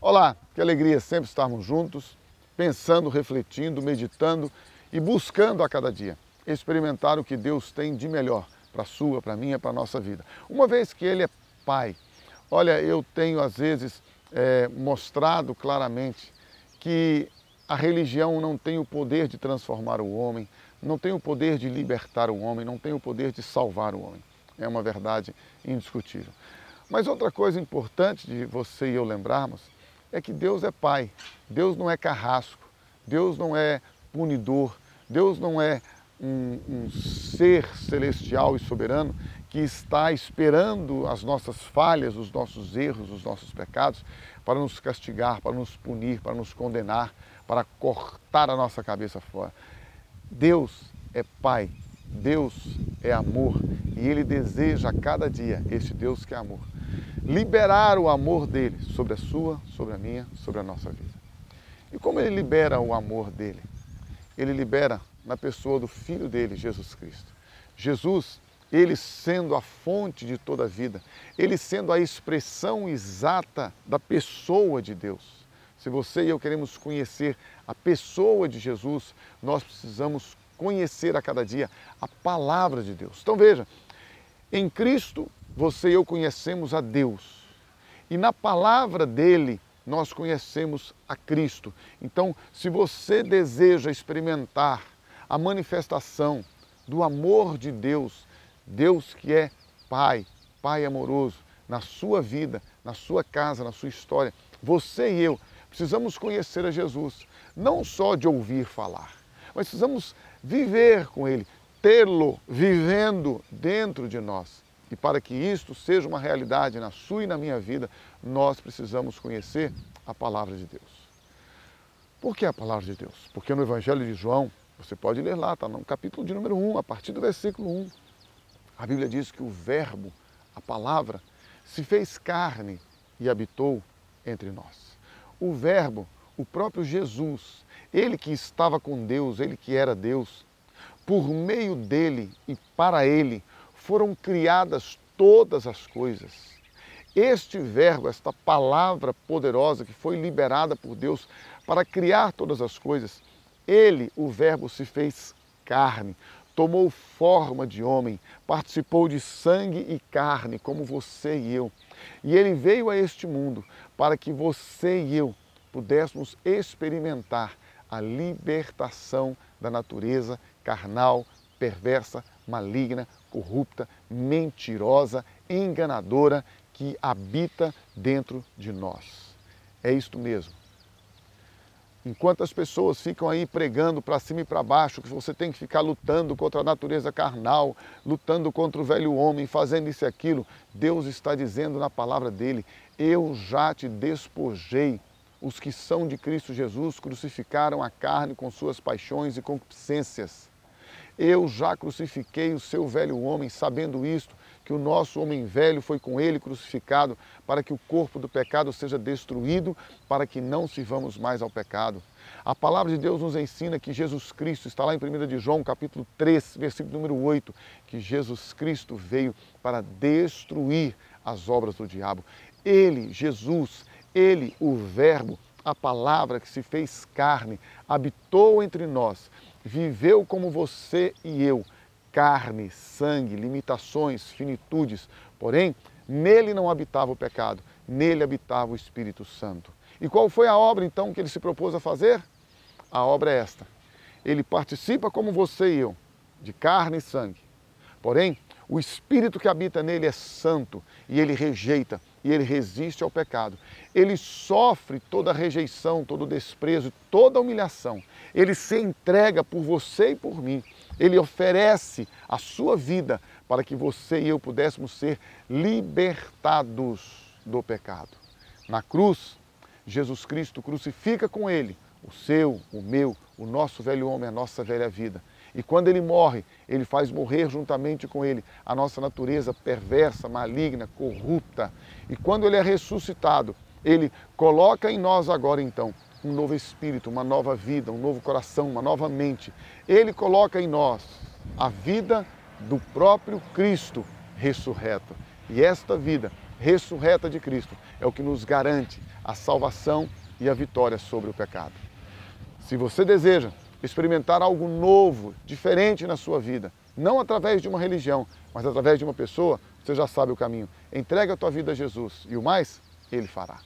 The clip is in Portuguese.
Olá, que alegria sempre estarmos juntos, pensando, refletindo, meditando e buscando a cada dia experimentar o que Deus tem de melhor para a sua, para a minha, para a nossa vida. Uma vez que Ele é Pai, olha, eu tenho às vezes é, mostrado claramente que a religião não tem o poder de transformar o homem, não tem o poder de libertar o homem, não tem o poder de salvar o homem. É uma verdade indiscutível. Mas outra coisa importante de você e eu lembrarmos é que Deus é Pai, Deus não é carrasco, Deus não é punidor, Deus não é um, um, ser celestial e soberano que está esperando as nossas falhas, os nossos erros, os nossos pecados, para nos castigar, para nos punir, para nos condenar, para cortar a nossa cabeça fora. Deus é Pai, Deus é amor. E Ele deseja a cada dia, este Deus que é amor, liberar o amor dele sobre a sua, sobre a minha, sobre a nossa vida. E como ele libera o amor dele? Ele libera na pessoa do Filho dele, Jesus Cristo. Jesus, ele sendo a fonte de toda a vida, ele sendo a expressão exata da pessoa de Deus. Se você e eu queremos conhecer a pessoa de Jesus, nós precisamos conhecer a cada dia a palavra de Deus. Então veja, em Cristo você e eu conhecemos a Deus. E na palavra dele nós conhecemos a Cristo. Então, se você deseja experimentar a manifestação do amor de Deus, Deus que é Pai, Pai amoroso, na sua vida, na sua casa, na sua história, você e eu precisamos conhecer a Jesus, não só de ouvir falar, mas precisamos viver com Ele, tê-lo vivendo dentro de nós. E para que isto seja uma realidade na sua e na minha vida, nós precisamos conhecer a palavra de Deus. Por que a palavra de Deus? Porque no Evangelho de João, você pode ler lá, está no capítulo de número 1, a partir do versículo 1. A Bíblia diz que o Verbo, a palavra, se fez carne e habitou entre nós. O Verbo, o próprio Jesus, ele que estava com Deus, ele que era Deus, por meio dele e para ele foram criadas todas as coisas. Este verbo, esta palavra poderosa que foi liberada por Deus para criar todas as coisas, ele, o Verbo, se fez carne, tomou forma de homem, participou de sangue e carne, como você e eu. E ele veio a este mundo para que você e eu pudéssemos experimentar a libertação da natureza carnal, perversa, maligna, corrupta, mentirosa, enganadora que habita dentro de nós. É isto mesmo. Enquanto as pessoas ficam aí pregando para cima e para baixo que você tem que ficar lutando contra a natureza carnal, lutando contra o velho homem, fazendo isso e aquilo, Deus está dizendo na palavra dele: Eu já te despojei. Os que são de Cristo Jesus crucificaram a carne com suas paixões e concupiscências. Eu já crucifiquei o seu velho homem, sabendo isto, que o nosso homem velho foi com ele crucificado, para que o corpo do pecado seja destruído, para que não sirvamos mais ao pecado. A palavra de Deus nos ensina que Jesus Cristo, está lá em 1 de João, capítulo 3, versículo número 8, que Jesus Cristo veio para destruir as obras do diabo. Ele, Jesus, ele, o Verbo, a palavra que se fez carne, habitou entre nós viveu como você e eu, carne, sangue, limitações, finitudes, porém, nele não habitava o pecado, nele habitava o Espírito Santo. E qual foi a obra então que ele se propôs a fazer? A obra é esta. Ele participa como você e eu, de carne e sangue. Porém, o Espírito que habita nele é santo e ele rejeita e ele resiste ao pecado. Ele sofre toda a rejeição, todo o desprezo, toda a humilhação. Ele se entrega por você e por mim. Ele oferece a sua vida para que você e eu pudéssemos ser libertados do pecado. Na cruz, Jesus Cristo crucifica com ele o seu, o meu, o nosso velho homem, a nossa velha vida. E quando ele morre, ele faz morrer juntamente com ele a nossa natureza perversa, maligna, corrupta. E quando ele é ressuscitado, ele coloca em nós agora então um novo espírito, uma nova vida, um novo coração, uma nova mente. Ele coloca em nós a vida do próprio Cristo ressurreto. E esta vida ressurreta de Cristo é o que nos garante a salvação e a vitória sobre o pecado. Se você deseja experimentar algo novo, diferente na sua vida, não através de uma religião, mas através de uma pessoa, você já sabe o caminho. Entrega a tua vida a Jesus e o mais, Ele fará.